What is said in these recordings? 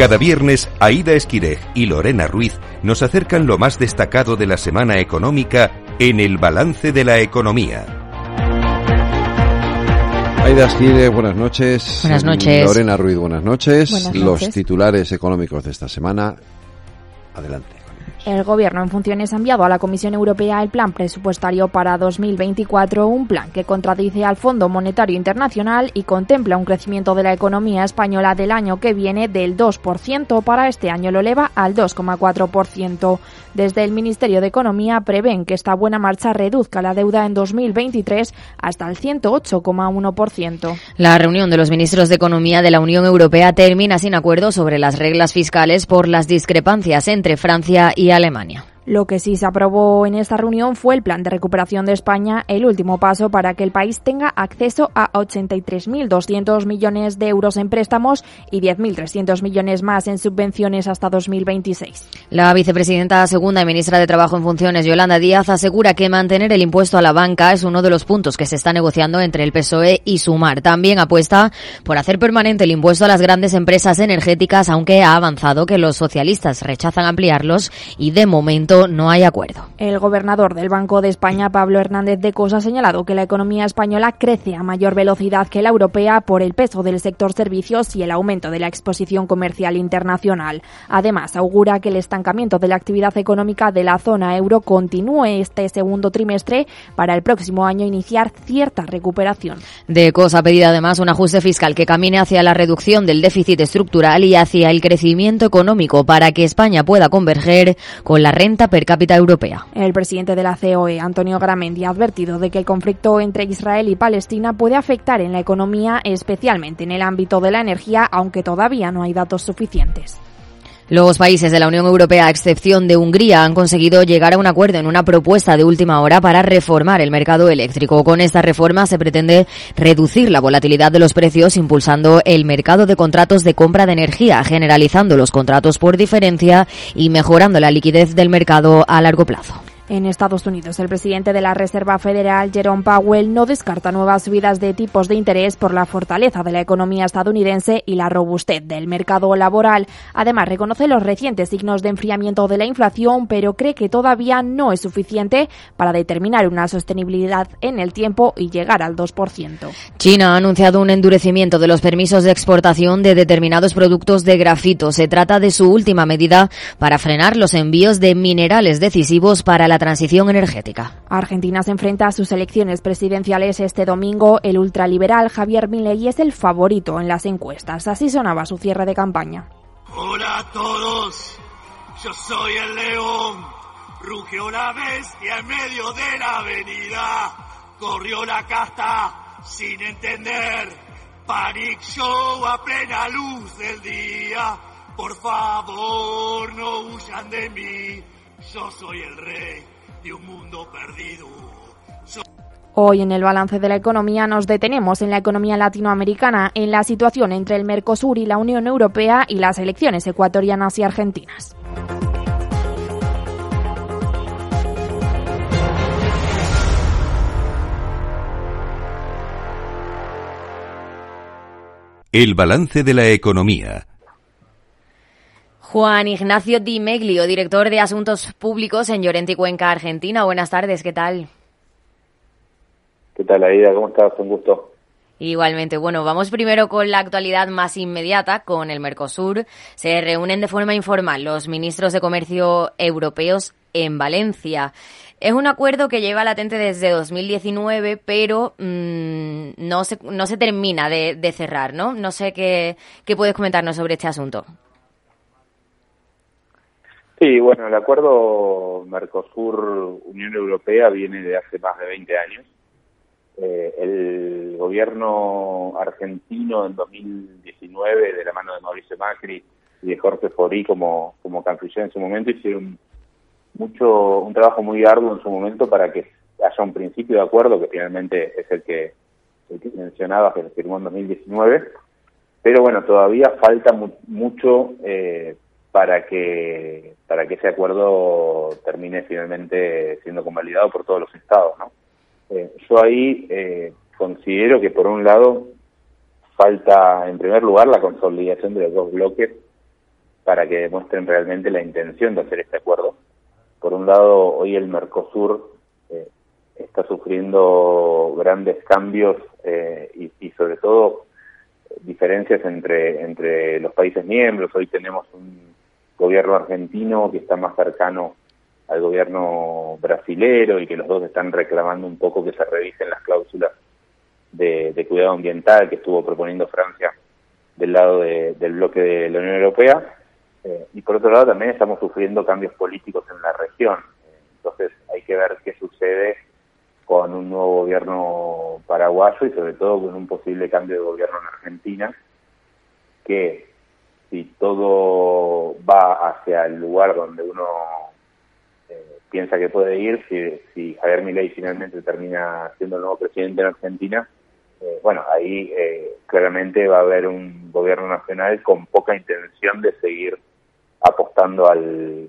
Cada viernes, Aida Esquirej y Lorena Ruiz nos acercan lo más destacado de la semana económica en el balance de la economía. Aida Esquirej, buenas noches. Buenas noches. Lorena Ruiz, buenas noches. Buenas Los noches. titulares económicos de esta semana. Adelante. El Gobierno en funciones ha enviado a la Comisión Europea el plan presupuestario para 2024, un plan que contradice al Fondo Monetario Internacional y contempla un crecimiento de la economía española del año que viene del 2%, para este año lo eleva al 2,4%. Desde el Ministerio de Economía prevén que esta buena marcha reduzca la deuda en 2023 hasta el 108,1%. La reunión de los ministros de Economía de la Unión Europea termina sin acuerdo sobre las reglas fiscales por las discrepancias entre Francia y Alemania. Lo que sí se aprobó en esta reunión fue el plan de recuperación de España, el último paso para que el país tenga acceso a 83.200 millones de euros en préstamos y 10.300 millones más en subvenciones hasta 2026. La vicepresidenta segunda y ministra de Trabajo en funciones, Yolanda Díaz, asegura que mantener el impuesto a la banca es uno de los puntos que se está negociando entre el PSOE y Sumar. También apuesta por hacer permanente el impuesto a las grandes empresas energéticas, aunque ha avanzado que los socialistas rechazan ampliarlos y de momento no hay acuerdo. El gobernador del Banco de España, Pablo Hernández de Cos, ha señalado que la economía española crece a mayor velocidad que la europea por el peso del sector servicios y el aumento de la exposición comercial internacional. Además, augura que el estancamiento de la actividad económica de la zona euro continúe este segundo trimestre para el próximo año iniciar cierta recuperación. De Cos ha pedido además un ajuste fiscal que camine hacia la reducción del déficit estructural y hacia el crecimiento económico para que España pueda converger con la renta per cápita europea. El presidente de la COE, Antonio Gramendi, ha advertido de que el conflicto entre Israel y Palestina puede afectar en la economía, especialmente en el ámbito de la energía, aunque todavía no hay datos suficientes. Los países de la Unión Europea, a excepción de Hungría, han conseguido llegar a un acuerdo en una propuesta de última hora para reformar el mercado eléctrico. Con esta reforma se pretende reducir la volatilidad de los precios, impulsando el mercado de contratos de compra de energía, generalizando los contratos por diferencia y mejorando la liquidez del mercado a largo plazo. En Estados Unidos, el presidente de la Reserva Federal, Jerome Powell, no descarta nuevas subidas de tipos de interés por la fortaleza de la economía estadounidense y la robustez del mercado laboral. Además, reconoce los recientes signos de enfriamiento de la inflación, pero cree que todavía no es suficiente para determinar una sostenibilidad en el tiempo y llegar al 2%. China ha anunciado un endurecimiento de los permisos de exportación de determinados productos de grafito. Se trata de su última medida para frenar los envíos de minerales decisivos para la transición energética. Argentina se enfrenta a sus elecciones presidenciales este domingo. El ultraliberal Javier Milei es el favorito en las encuestas. Así sonaba su cierre de campaña. Hola a todos, yo soy el león. Rugió la bestia en medio de la avenida. Corrió la casta sin entender. Panic show a plena luz del día. Por favor, no huyan de mí. Yo soy el rey de un mundo perdido. Hoy en el balance de la economía nos detenemos en la economía latinoamericana, en la situación entre el Mercosur y la Unión Europea y las elecciones ecuatorianas y argentinas. El balance de la economía. Juan Ignacio Di Meglio, director de Asuntos Públicos en Llorente y Cuenca, Argentina. Buenas tardes, ¿qué tal? ¿Qué tal, Aida? ¿Cómo estás? Un gusto. Igualmente, bueno, vamos primero con la actualidad más inmediata, con el Mercosur. Se reúnen de forma informal los ministros de Comercio europeos en Valencia. Es un acuerdo que lleva latente desde 2019, pero mmm, no, se, no se termina de, de, cerrar, ¿no? No sé qué, qué puedes comentarnos sobre este asunto. Sí, bueno, el acuerdo Mercosur-Unión Europea viene de hace más de 20 años. Eh, el gobierno argentino en 2019, de la mano de Mauricio Macri y de Jorge Forí como, como canciller en su momento, hicieron mucho un trabajo muy arduo en su momento para que haya un principio de acuerdo, que finalmente es el que, el que mencionaba, que se firmó en 2019. Pero bueno, todavía falta mu mucho eh, para que para que ese acuerdo termine finalmente siendo convalidado por todos los estados, ¿no? Eh, yo ahí eh, considero que por un lado falta en primer lugar la consolidación de los dos bloques para que demuestren realmente la intención de hacer este acuerdo. Por un lado, hoy el Mercosur eh, está sufriendo grandes cambios eh, y, y, sobre todo diferencias entre, entre los países miembros. Hoy tenemos un gobierno argentino que está más cercano al gobierno brasilero y que los dos están reclamando un poco que se revisen las cláusulas de, cuidado ambiental que estuvo proponiendo Francia del lado del bloque de la Unión Europea. Eh, y por otro lado también estamos sufriendo cambios políticos en la región. Entonces hay que ver qué sucede con un nuevo gobierno paraguayo y sobre todo con un posible cambio de gobierno en Argentina, que si todo va hacia el lugar donde uno piensa que puede ir si, si Javier Milei finalmente termina siendo el nuevo presidente en Argentina. Eh, bueno, ahí eh, claramente va a haber un gobierno nacional con poca intención de seguir apostando al,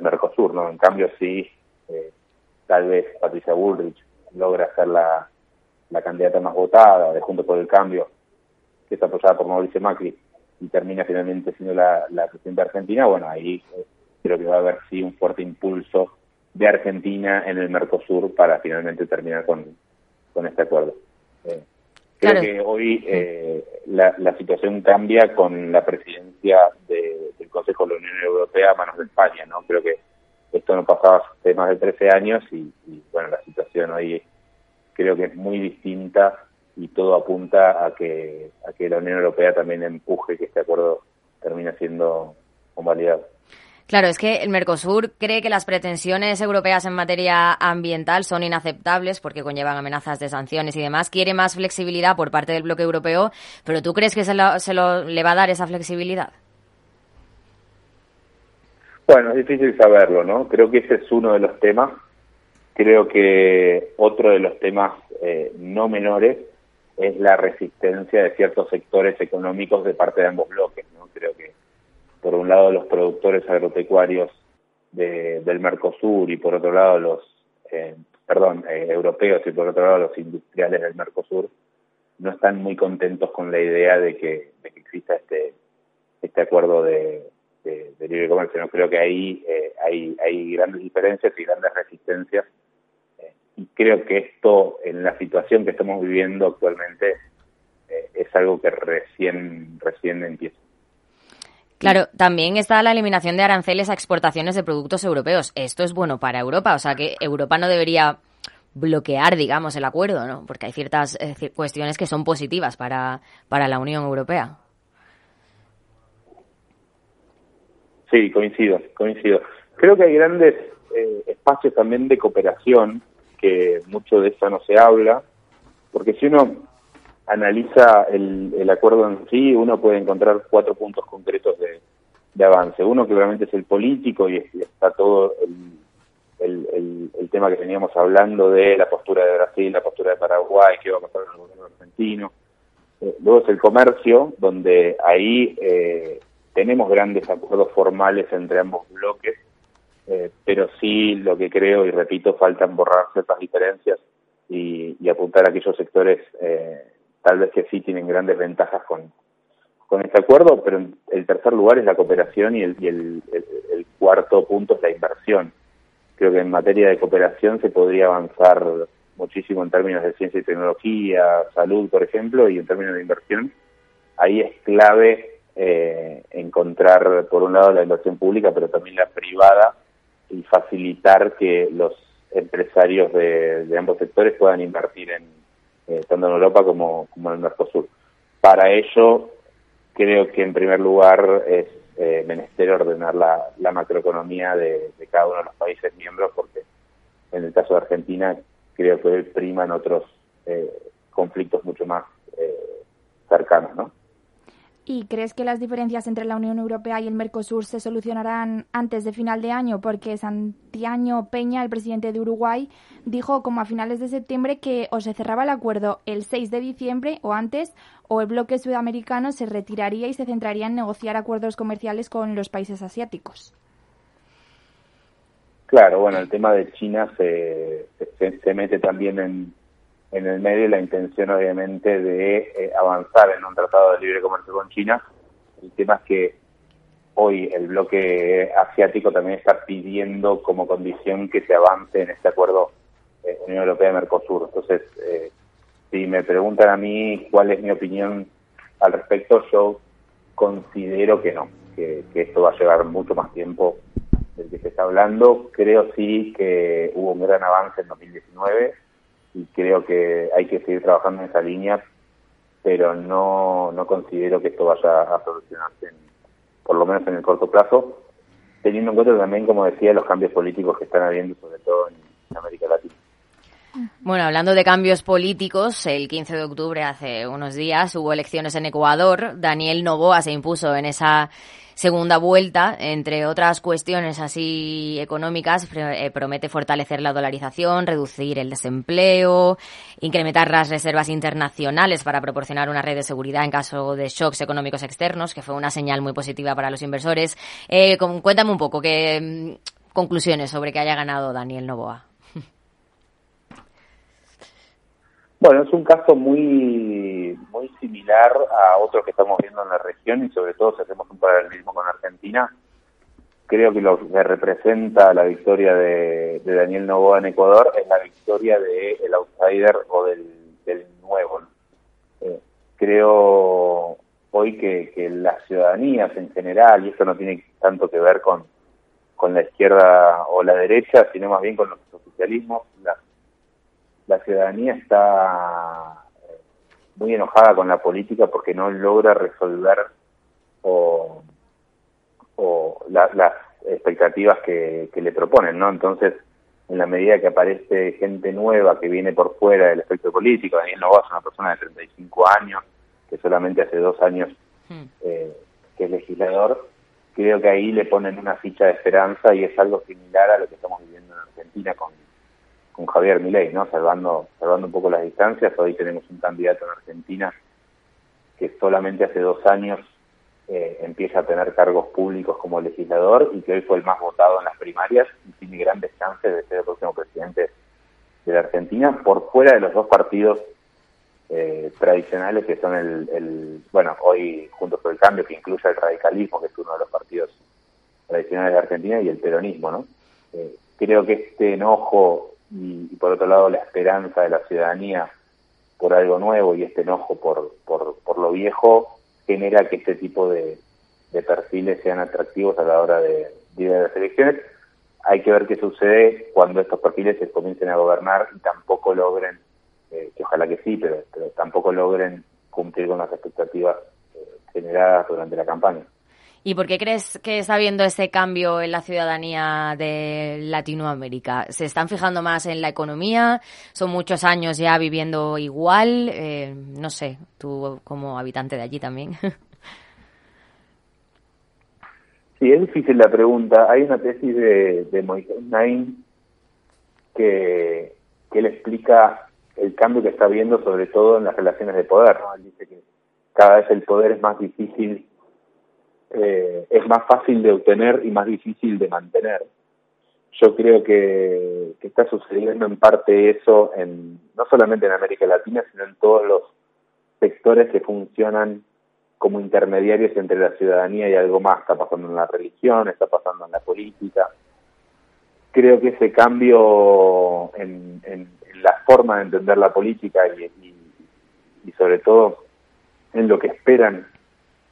Mercosur, ¿no? En cambio, sí, eh, tal vez Patricia Bullrich logra ser la, la candidata más votada de Junto por el Cambio, que está apoyada por Mauricio Macri, y termina finalmente siendo la, la presidenta argentina, bueno, ahí creo que va a haber sí un fuerte impulso de Argentina en el Mercosur para finalmente terminar con, con este acuerdo. Eh, creo que hoy eh, la, la, situación cambia con la presidencia del Consejo de la Unión Europea a manos de España, ¿no? Creo que esto no pasaba hace más de 13 años y, bueno, la situación hoy creo que es muy distinta y todo apunta a que, a que la Unión Europea también empuje que este acuerdo termine siendo convalidado. Claro, es que el Mercosur cree que las pretensiones europeas en materia ambiental son inaceptables porque conllevan amenazas de sanciones y demás. Quiere más flexibilidad por parte del bloque europeo, pero ¿tú crees que se, lo, se lo, le va a dar esa flexibilidad? Bueno, es difícil saberlo, ¿no? Creo que ese es uno de los temas. Creo que otro de los temas eh, no menores es la resistencia de ciertos sectores económicos de parte de ambos bloques, ¿no? Creo que por un lado los productores agropecuarios de, del Mercosur y por otro lado los, eh, perdón, eh, europeos y por otro lado los industriales del Mercosur, no están muy contentos con la idea de que, de que exista este, este acuerdo de, de, libre comercio. No creo que ahí eh, hay, hay grandes diferencias y grandes resistencias y creo que esto en la situación que estamos viviendo actualmente eh, es algo que recién recién empieza. Claro, también está la eliminación de aranceles a exportaciones de productos europeos. Esto es bueno para Europa, o sea que Europa no debería bloquear, digamos, el acuerdo, ¿no? Porque hay ciertas eh, cuestiones que son positivas para, para la Unión Europea. Sí, coincido, coincido. Creo que hay grandes eh, espacios también de cooperación, que mucho de eso no se habla, porque si uno analiza el, el acuerdo en sí, uno puede encontrar cuatro puntos concretos de, de avance. Uno claramente es el político y, está todo el, el, el, tema que veníamos hablando de la postura de Brasil, la postura de Paraguay, qué va a pasar con el gobierno argentino. Eh, luego es el comercio, donde ahí eh, tenemos grandes acuerdos formales entre ambos bloques, eh, pero sí lo que creo y repito, faltan borrar ciertas diferencias y, y apuntar a aquellos sectores eh, tal vez que sí tienen grandes ventajas con, con este acuerdo, pero el tercer lugar es la cooperación y, el, y el, el, cuarto punto es la inversión. Creo que en materia de cooperación se podría avanzar muchísimo en términos de ciencia y tecnología, salud, por ejemplo, y en términos de inversión. Ahí es clave eh, encontrar, por un lado, la inversión pública, pero también la privada y facilitar que los empresarios de, ambos sectores puedan invertir en, eh, tanto en Europa como, en el Mercosur. Para ello, creo que en primer lugar es eh, menester ordenar la, macroeconomía de, cada uno de los países miembros, porque en el caso de Argentina creo que priman otros eh, conflictos mucho más eh, cercanos, ¿no? ¿Y crees que las diferencias entre la Unión Europea y el Mercosur se solucionarán antes de final de año? Porque Santiago Peña, el presidente de Uruguay, dijo como a finales de septiembre que o se cerraba el acuerdo el 6 de diciembre o antes, o el bloque sudamericano se retiraría y se centraría en negociar acuerdos comerciales con los países asiáticos. Claro, bueno, el tema de China se, se, se mete también en, en el medio la intención obviamente de eh, avanzar en un tratado de libre comercio con China. El tema es que hoy el bloque asiático también está pidiendo como condición que se avance en este acuerdo eh, Unión Europea-Mercosur. Entonces, eh, si me preguntan a mí cuál es mi opinión al respecto, yo considero que no, que, esto va a llevar mucho más tiempo del que se está hablando. Creo sí que hubo un gran avance en 2019 y creo que hay que seguir trabajando en esa línea, pero no, no considero que esto vaya a solucionarse, por lo menos en el corto plazo, teniendo en cuenta también, como decía, los cambios políticos que están habiendo, sobre todo en América Latina. Bueno, hablando de cambios políticos, el 15 de octubre, hace unos días, hubo elecciones en Ecuador. Daniel Novoa se impuso en esa segunda vuelta, entre otras cuestiones así económicas, eh, promete fortalecer la dolarización, reducir el desempleo, incrementar las reservas internacionales para proporcionar una red de seguridad en caso de shocks económicos externos, que fue una señal muy positiva para los inversores. Eh, cuéntame un poco qué mm, conclusiones sobre que haya ganado Daniel Novoa. Bueno, es un caso muy, muy similar a otros que estamos viendo en la región y sobre todo si hacemos un paralelismo con Argentina, creo que lo que representa la victoria de, Daniel Novoa en Ecuador es la victoria del el outsider o del, nuevo. Eh, creo hoy que, que las ciudadanías en general, y esto no tiene tanto que ver con, con la izquierda o la derecha, sino más bien con los oficialismos, las la ciudadanía está eh, muy enojada con la política porque no logra resolver o, las expectativas que, le proponen, ¿no? Entonces, en la medida que aparece gente nueva que viene por fuera del espectro político, Daniel Novoa es una persona de 35 años, que solamente hace dos años hmm. eh, que es legislador, creo que ahí le ponen una ficha de esperanza y es algo similar a lo que estamos viviendo en Argentina con con Javier Milei, ¿no? Salvando, salvando un poco las distancias, hoy tenemos un candidato en Argentina que solamente hace dos años eh, empieza a tener cargos públicos como legislador y que hoy fue el más votado en las primarias y tiene grandes chances de ser el próximo presidente de la Argentina por fuera de los dos partidos eh, tradicionales que son el, bueno, hoy Juntos por el Cambio, que incluye el radicalismo, que es uno de los partidos tradicionales de Argentina, y el peronismo, ¿no? Eh, creo que este enojo y, por otro lado la esperanza de la ciudadanía por algo nuevo y este enojo por, por, por lo viejo genera que este tipo de, perfiles sean atractivos a la hora de, a las elecciones. Hay que ver qué sucede cuando estos perfiles se comiencen a gobernar y tampoco logren, eh, que ojalá que sí, pero, pero tampoco logren cumplir con las expectativas eh, generadas durante la campaña. ¿Y por qué crees que está habiendo ese cambio en la ciudadanía de Latinoamérica? ¿Se están fijando más en la economía? ¿Son muchos años ya viviendo igual? Eh, no sé, tú como habitante de allí también. Sí, es difícil la pregunta. Hay una tesis de, de Moisés Nain que, que él explica el cambio que está habiendo sobre todo en las relaciones de poder. Él dice que cada vez el poder es más difícil eh, es más fácil de obtener y más difícil de mantener. Yo creo que, está sucediendo en parte eso en no solamente en América Latina, sino en todos los sectores que funcionan como intermediarios entre la ciudadanía y algo más. Está pasando en la religión, está pasando en la política. Creo que ese cambio en, la forma de entender la política y sobre todo en lo que esperan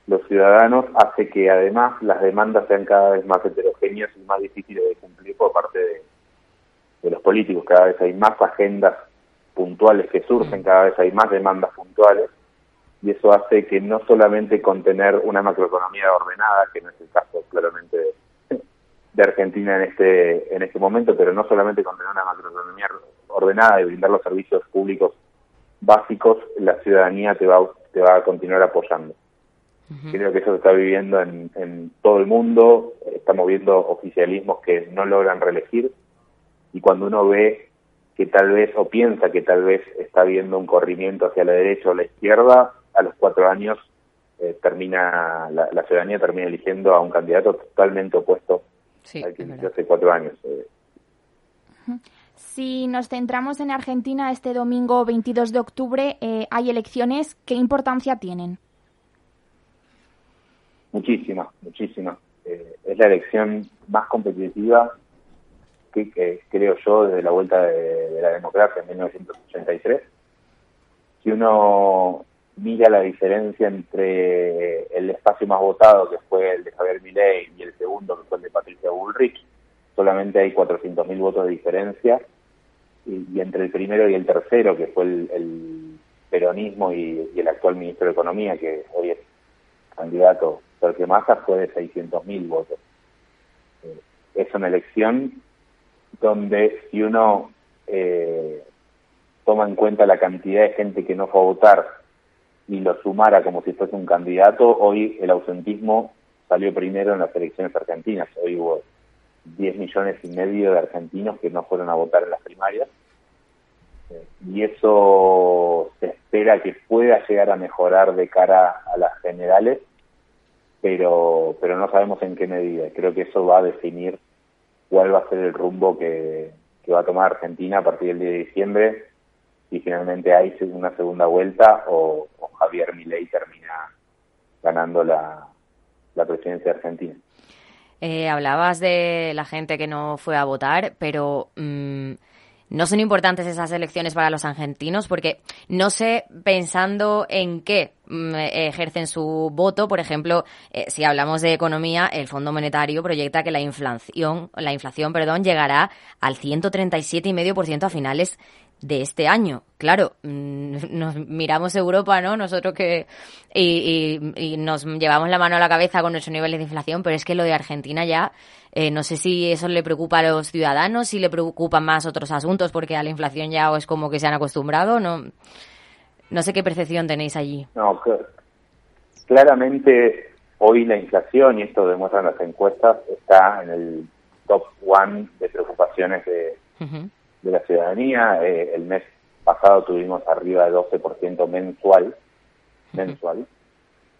los ciudadanos hace que además las demandas sean cada vez más heterogéneas y más difíciles de cumplir por parte de, los políticos. Cada vez hay más agendas puntuales que surgen, cada vez hay más demandas puntuales y eso hace que no solamente contener una macroeconomía ordenada, que no es el caso claramente de, de Argentina en este en este momento, pero no solamente contener una macroeconomía ordenada y brindar los servicios públicos básicos, la ciudadanía te va te va a continuar apoyando. Creo que eso se está viviendo en, todo el mundo. Estamos viendo oficialismos que no logran reelegir y cuando uno ve que tal vez o piensa que tal vez está viendo un corrimiento hacia la derecha o la izquierda, a los cuatro años eh, termina la, ciudadanía termina eligiendo a un candidato totalmente opuesto al que hace cuatro años. Eh. Si nos centramos en Argentina, este domingo 22 de octubre eh, hay elecciones. ¿Qué importancia tienen? Muchísima, muchísima. eh, es la elección más competitiva que, creo yo desde la vuelta de, la democracia en 1983. Si uno mira la diferencia entre el espacio más votado, que fue el de Javier Milei, y el segundo, que fue el de Patricia Bullrich, solamente hay 400.000 votos de diferencia. Y, entre el primero y el tercero, que fue el, peronismo y, el actual ministro de Economía, que hoy es candidato Sergio Massa, fue de 600.000 votos. Eh, es una elección donde si uno eh, toma en cuenta la cantidad de gente que no fue a votar y lo sumara como si fuese un candidato, hoy el ausentismo salió primero en las elecciones argentinas. Hoy hubo 10 millones y medio de argentinos que no fueron a votar en las primarias. Eh, y eso se espera que pueda llegar a mejorar de cara a las generales, pero, pero no sabemos en qué medida. Creo que eso va a definir cuál va a ser el rumbo que, va a tomar Argentina a partir del 10 de diciembre, si finalmente hay una segunda vuelta o, Javier Milei termina ganando la, presidencia de Argentina. Eh, hablabas de la gente que no fue a votar, pero mm, no son importantes esas elecciones para los argentinos porque no sé pensando en qué mm, ejercen su voto. Por ejemplo, eh, si hablamos de economía, el Fondo Monetario proyecta que la inflación, la inflación, perdón, llegará al 137,5% a finales de este año. Claro, mm, nos miramos Europa, ¿no? Nosotros que y, y, nos llevamos la mano a la cabeza con nuestros niveles de inflación, pero es que lo de Argentina ya, eh, no sé si eso le preocupa a los ciudadanos, si le preocupan más otros asuntos, porque a la inflación ya es como que se han acostumbrado, ¿no? No sé qué percepción tenéis allí. No, claramente hoy la inflación, y esto demuestran las encuestas, está en el top one de preocupaciones de, de la ciudadanía. Eh, el mes pasado tuvimos arriba de 12% mensual, mensual.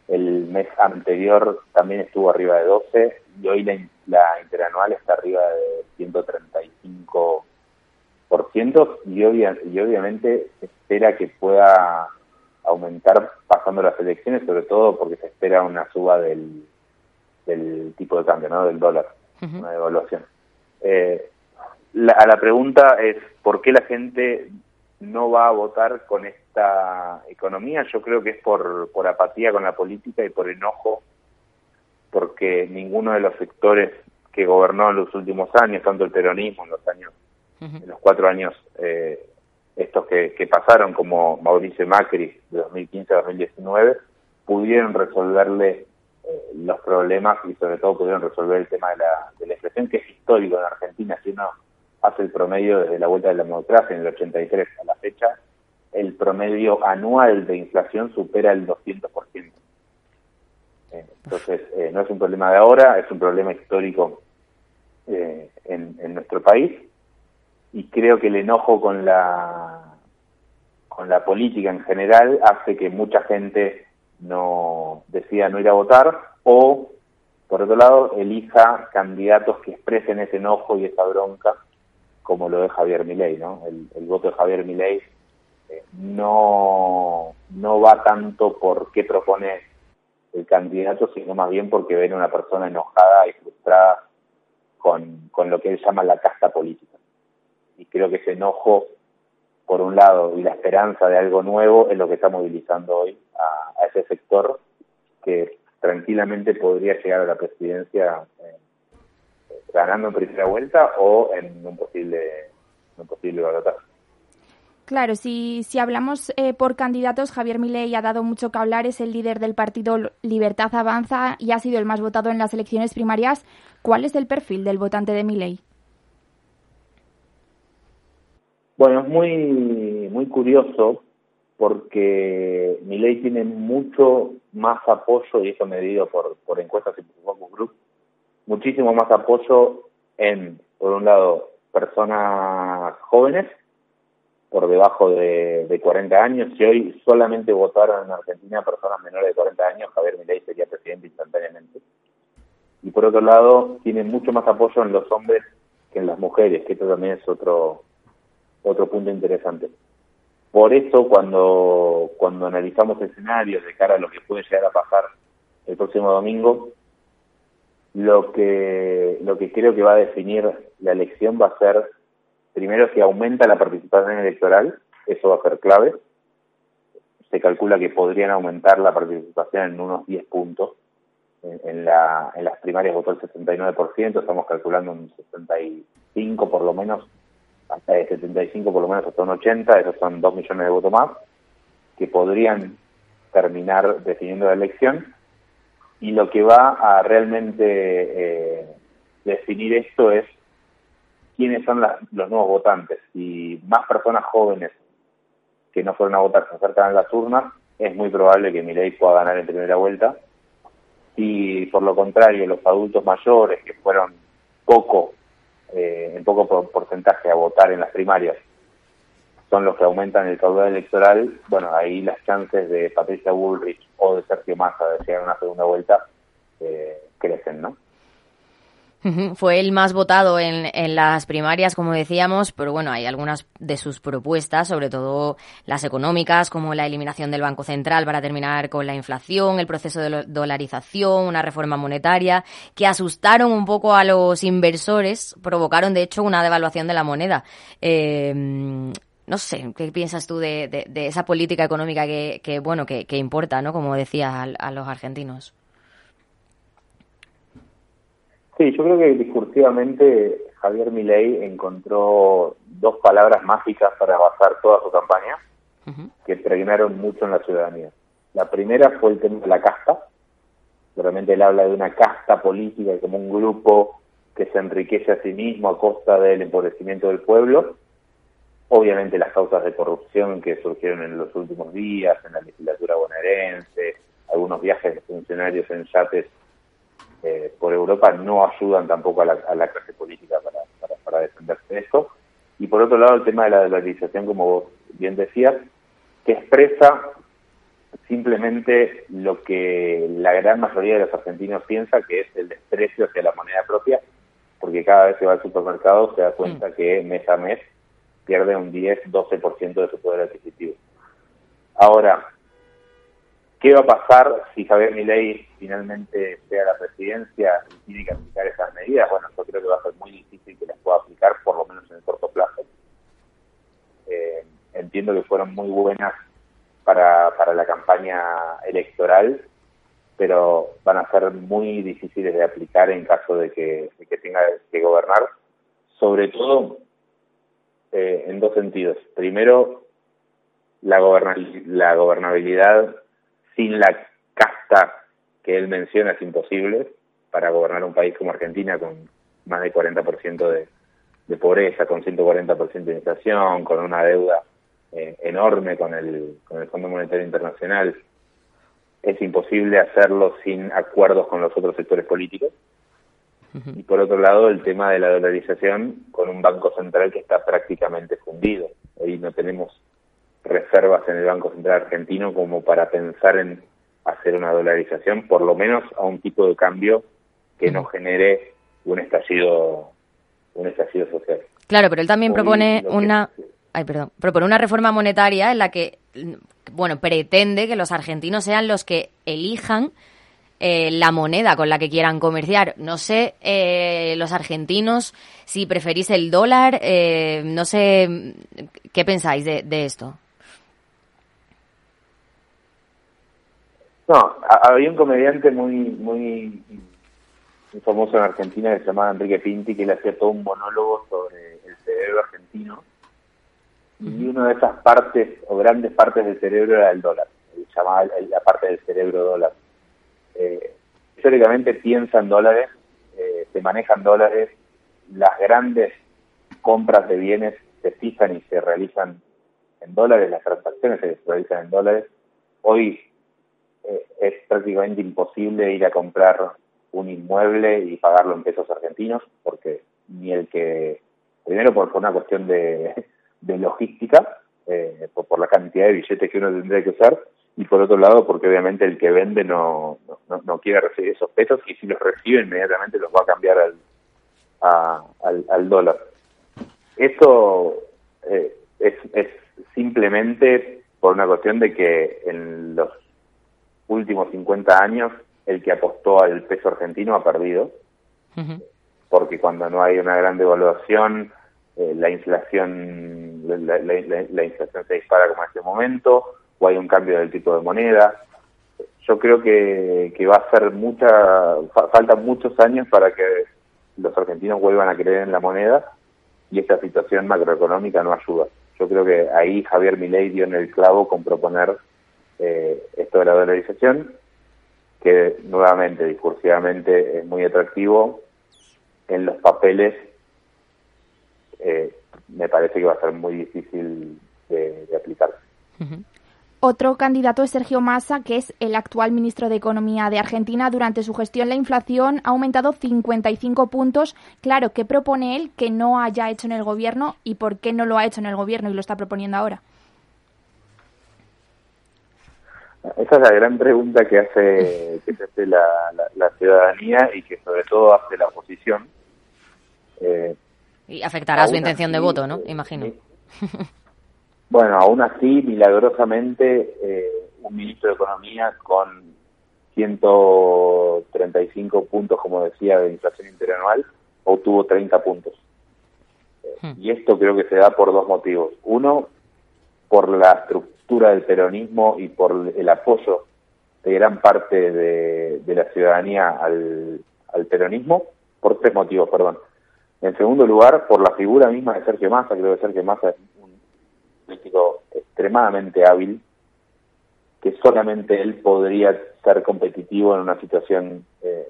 El mes anterior también estuvo arriba de 12 y hoy la, la interanual está arriba de 135% y, obvia, y obviamente se espera que pueda aumentar pasando las elecciones, sobre todo porque se espera una suba del, del tipo de cambio, ¿no? del dólar, una devaluación. Eh, a la pregunta es por qué la gente no va a votar con esta economía. Yo creo que es por, por apatía con la política y por enojo, porque ninguno de los sectores que gobernó en los últimos años, tanto el peronismo en los años, en los cuatro años eh, estos que, que, pasaron, como Mauricio Macri de 2015 a 2019, pudieron resolverle eh, los problemas y sobre todo pudieron resolver el tema de la, de la inflación, que es histórico en Argentina. Si uno hace el promedio desde la vuelta de la democracia en el 83 a la fecha, el promedio anual de inflación supera el 200%. Eh, entonces, eh, no es un problema de ahora, es un problema histórico eh, en, en, nuestro país y creo que el enojo con la con la política en general hace que mucha gente no decida no ir a votar o por otro lado elija candidatos que expresen ese enojo y esa bronca como lo de Javier Milei, ¿no? El, voto de Javier Milei eh, no, no va tanto por qué propone el candidato, sino más bien porque ven a una persona enojada y frustrada con, con lo que él llama la casta política. Y creo que ese enojo, por un lado, y la esperanza de algo nuevo es lo que está movilizando hoy a, ese sector que tranquilamente podría llegar a la presidencia eh, ganando en primera vuelta o en un posible, un posible balotaje. Claro, si, si hablamos eh, por candidatos, Javier Milei ha dado mucho que hablar, es el líder del partido Libertad Avanza y ha sido el más votado en las elecciones primarias. ¿Cuál es el perfil del votante de Milei? Bueno, es muy, muy curioso porque Milei tiene mucho más apoyo, y eso medido por, por encuestas y por Focus Group, muchísimo más apoyo en, por un lado, personas jóvenes por debajo de, de 40 años. Si hoy solamente votaran en Argentina personas menores de 40 años, Javier Milei sería presidente instantáneamente. Y por otro lado, tiene mucho más apoyo en los hombres que en las mujeres, que esto también es otro otro punto interesante. Por eso, cuando, cuando analizamos escenarios de cara a lo que puede llegar a pasar el próximo domingo, Lo que, lo que creo que va a definir la elección va a ser, primero, si aumenta la participación electoral, eso va a ser clave. Se calcula que podrían aumentar la participación en unos 10 puntos. En, la, en las primarias votó el 69%, estamos calculando un 65 por lo menos, hasta el 75 por lo menos hasta un 80, esos son 2 millones de votos más, que podrían terminar definiendo la elección. Y lo que va a realmente eh, definir esto es quiénes son los nuevos votantes. Si más personas jóvenes que no fueron a votar se acercan a las urnas, es muy probable que Milei pueda ganar en primera vuelta. Y por lo contrario, los adultos mayores que fueron poco, eh, en poco porcentaje a votar en las primarias, son los que aumentan el caudal electoral, bueno, ahí las chances de Patricia Bullrich o de Sergio Massa de llegar a una segunda vuelta eh, crecen, ¿no? Fue el más votado en, en, las primarias, como decíamos, pero bueno, hay algunas de sus propuestas, sobre todo las económicas, como la eliminación del Banco Central para terminar con la inflación, el proceso de dolarización, una reforma monetaria, que asustaron un poco a los inversores, provocaron de hecho una devaluación de la moneda. Eh, no sé, ¿qué piensas tú de, de, esa política económica que, que bueno, que, que, importa, ¿no? Como decías, a, los argentinos. Sí, yo creo que discursivamente Javier Milei encontró dos palabras mágicas para basar toda su campaña que pregnaron mucho en la ciudadanía. La primera fue el tema de la casta. Realmente él habla de una casta política como un grupo que se enriquece a sí mismo a costa del empobrecimiento del pueblo obviamente las causas de corrupción que surgieron en los últimos días en la legislatura bonaerense, algunos viajes de funcionarios en yates eh, por Europa no ayudan tampoco a la, clase política para, para, defenderse de esto. Y por otro lado, el tema de la dolarización, como vos bien decías, que expresa simplemente lo que la gran mayoría de los argentinos piensa, que es el desprecio hacia la moneda propia, porque cada vez que va al supermercado se da cuenta mm. que mes a mes pierde un 10-12% de su poder adquisitivo. Ahora, ¿qué va a pasar si Javier Milei finalmente sea la presidencia y tiene que aplicar esas medidas? Bueno, yo creo que va a ser muy difícil que las pueda aplicar, por lo menos en el corto plazo. Eh, entiendo que fueron muy buenas para, para la campaña electoral, pero van a ser muy difíciles de aplicar en caso de que tenga que gobernar, sobre todo eh, en dos sentidos. Primero, la, la gobernabilidad sin la casta que él menciona es imposible para gobernar un país como Argentina con más de 40% de, de pobreza, con 140% de inflación, con una deuda eh, enorme con el, con el Fondo Monetario Internacional. Es imposible hacerlo sin acuerdos con los otros sectores políticos. Y por otro lado, el tema de la dolarización con un Banco Central que está prácticamente fundido. Hoy no tenemos reservas en el Banco Central argentino como para pensar en hacer una dolarización, por lo menos a un tipo de cambio que no genere un estallido un estallido social. Claro, pero él también propone una ay, perdón, propone una reforma monetaria en la que bueno, pretende que los argentinos sean los que elijan eh, la moneda con la que quieran comerciar. No sé, eh, los argentinos, si preferís el dólar, eh, no sé, ¿qué pensáis de, esto? No, había un comediante muy, muy, famoso en Argentina que se llamaba Enrique Pinti, que le hacía todo un monólogo sobre el cerebro argentino. Y una de esas partes, o grandes partes del cerebro, era el dólar. llamaba la parte del cerebro dólar eh, históricamente piensan dólares, eh, se manejan dólares, las grandes compras de bienes se fijan y se realizan en dólares, las transacciones se realizan en dólares. Hoy eh, es prácticamente imposible ir a comprar un inmueble y pagarlo en pesos argentinos, porque ni el que, primero por, una cuestión de, logística, eh, por, por, la cantidad de billetes que uno tendría que usar, y por otro lado porque obviamente el que vende no, no, quiere recibir esos pesos y si los recibe inmediatamente los va a cambiar al, al, dólar. Eso eh, es, es simplemente por una cuestión de que en los últimos 50 años el que apostó al peso argentino ha perdido porque cuando no hay una gran devaluación, eh, la inflación la, la, inflación se dispara como en este momento, o hay un cambio del tipo de moneda. Yo creo que, que va a ser mucha, faltan muchos años para que los argentinos vuelvan a creer en la moneda y esta situación macroeconómica no ayuda. Yo creo que ahí Javier Milei dio en el clavo con proponer eh, esto de la dolarización, que nuevamente, discursivamente, es muy atractivo. En los papeles eh, me parece que va a ser muy difícil de, aplicar. Otro candidato es Sergio Massa, que es el actual ministro de Economía de Argentina. Durante su gestión la inflación ha aumentado 55 puntos. Claro, ¿qué propone él que no haya hecho en el gobierno y por qué no lo ha hecho en el gobierno y lo está proponiendo ahora? Esa es la gran pregunta que hace, que hace la, ciudadanía y que sobre todo hace la oposición. Eh, y afectará su intención de voto, ¿no? Imagino. Bueno, aún así, milagrosamente, eh, un ministro de Economía con 135 puntos, como decía, de inflación interanual, obtuvo 30 puntos. Hmm. Y esto creo que se da por dos motivos. Uno, por la estructura del peronismo y por el apoyo de gran parte de, la ciudadanía al, al peronismo, por tres motivos, perdón. En segundo lugar, por la figura misma de Sergio Massa, creo que Sergio Massa es político extremadamente hábil, que solamente él podría ser competitivo en una situación eh,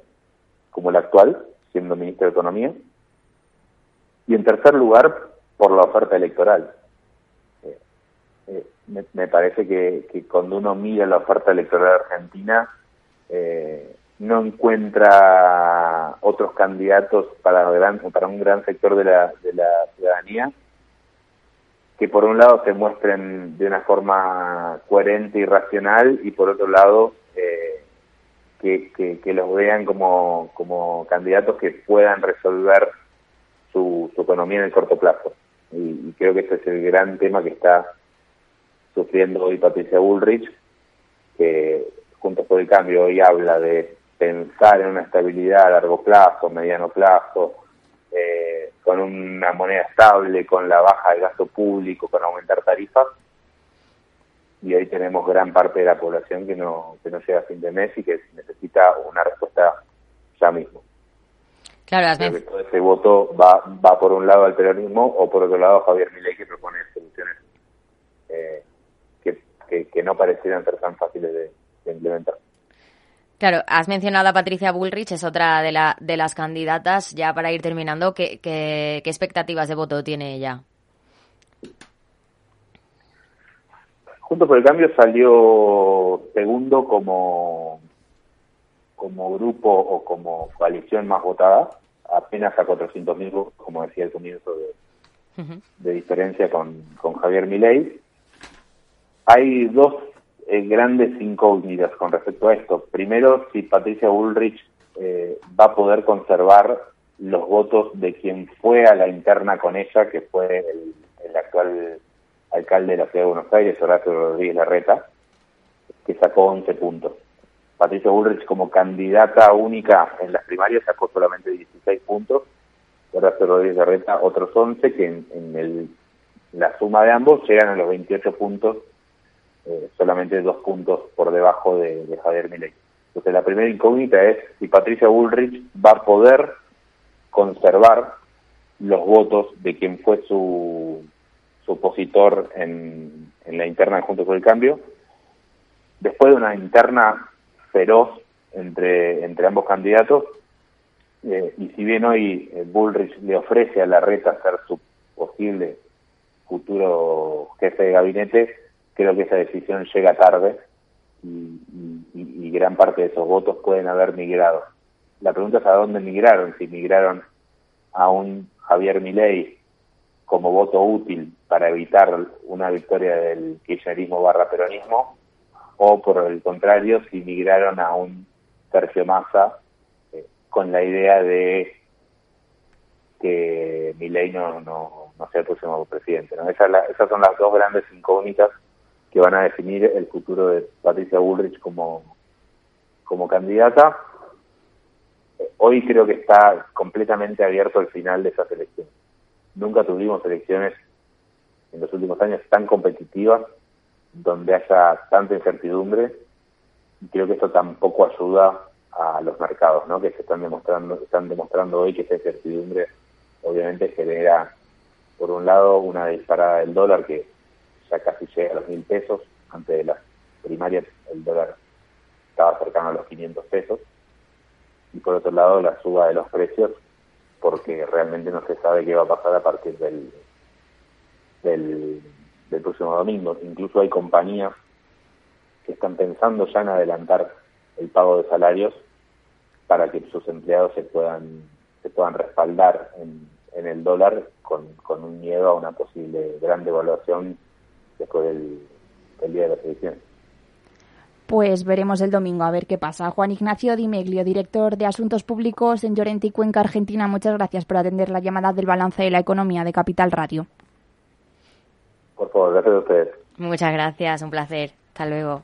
como la actual, siendo ministro de Economía. Y en tercer lugar, por la oferta electoral. Eh, eh, me, parece que, cuando uno mira la oferta electoral argentina, no encuentra otros candidatos para, para un gran sector de la, de la ciudadanía que por un lado se muestren de una forma coherente y racional y por otro lado eh, que, que, los vean como, como candidatos que puedan resolver su, economía en el corto plazo. Y, creo que ese es el gran tema que está sufriendo hoy Patricia Bullrich, que junto por el cambio hoy habla de pensar en una estabilidad a largo plazo, mediano plazo, eh, con una moneda estable, con la baja del gasto público, con aumentar tarifas. Y ahí tenemos gran parte de la población que no, que no llega a fin de mes y que necesita una respuesta ya mismo. Claro, que todo ese voto va, va por un lado al peronismo o por otro lado a Javier Milei que propone soluciones eh, que, que, no parecieran ser tan fáciles de implementar. Claro, has mencionado a Patricia Bullrich, es otra de, la, de las candidatas. Ya para ir terminando, ¿qué, qué, expectativas de voto tiene ella? Junto por el Cambio salió segundo como, como grupo o como coalición más votada, apenas a 400.000 votos, como decía el comienzo de, de diferencia con, con Javier Milei. Hay dos eh, grandes incógnitas con respecto a esto. Primero, si Patricia Bullrich eh, va a poder conservar los votos de quien fue a la interna con ella, que fue el, actual alcalde de la ciudad de Buenos Aires, Horacio Rodríguez Larreta, que sacó 11 puntos. Patricia Bullrich como candidata única en las primarias sacó solamente 16 puntos, Horacio Rodríguez Larreta otros 11, que en, en el, la suma de ambos llegan a los 28 puntos eh, solamente dos puntos por debajo de, Javier Milei. Entonces la primera incógnita es si Patricia Bullrich va a poder conservar los votos de quien fue su, su opositor en, la interna Juntos por el Cambio, después de una interna feroz entre, entre ambos candidatos, eh, y si bien hoy eh, Bullrich le ofrece a la reta ser su posible futuro jefe de gabinete, creo que esa decisión llega tarde y, gran parte de esos votos pueden haber migrado. La pregunta es a dónde migraron, si migraron a un Javier Milei como voto útil para evitar una victoria del kirchnerismo barra peronismo, o por el contrario, si migraron a un Sergio Massa eh, con la idea de que Milei no, no, no sea el próximo presidente. ¿no? Esas, esas son las dos grandes incógnitas que van a definir el futuro de Patricia Bullrich como, como candidata. hoy creo que está completamente abierto el final de esas elecciones. Nunca tuvimos elecciones en los últimos años tan competitivas, donde haya tanta incertidumbre, y creo que esto tampoco ayuda a los mercados, ¿no? que se están demostrando, están demostrando hoy que esa incertidumbre obviamente genera, por un lado, una disparada del dólar que ya casi llega a los mil pesos, antes de las primarias el dólar estaba cercano a los 500 pesos, y por otro lado la suba de los precios, porque realmente no se sabe qué va a pasar a partir del, del, del próximo domingo. Incluso hay compañías que están pensando ya en adelantar el pago de salarios para que sus empleados se puedan se puedan respaldar en, en el dólar con, con un miedo a una posible gran devaluación después del, del día de las elecciones. Pues veremos el domingo a ver qué pasa. Juan Ignacio Dimeglio, director de Asuntos Públicos en Llorente y Cuenca, Argentina, muchas gracias por atender la llamada del balance de la economía de Capital Radio. Por favor, gracias a ustedes. Muchas gracias, un placer. Hasta luego.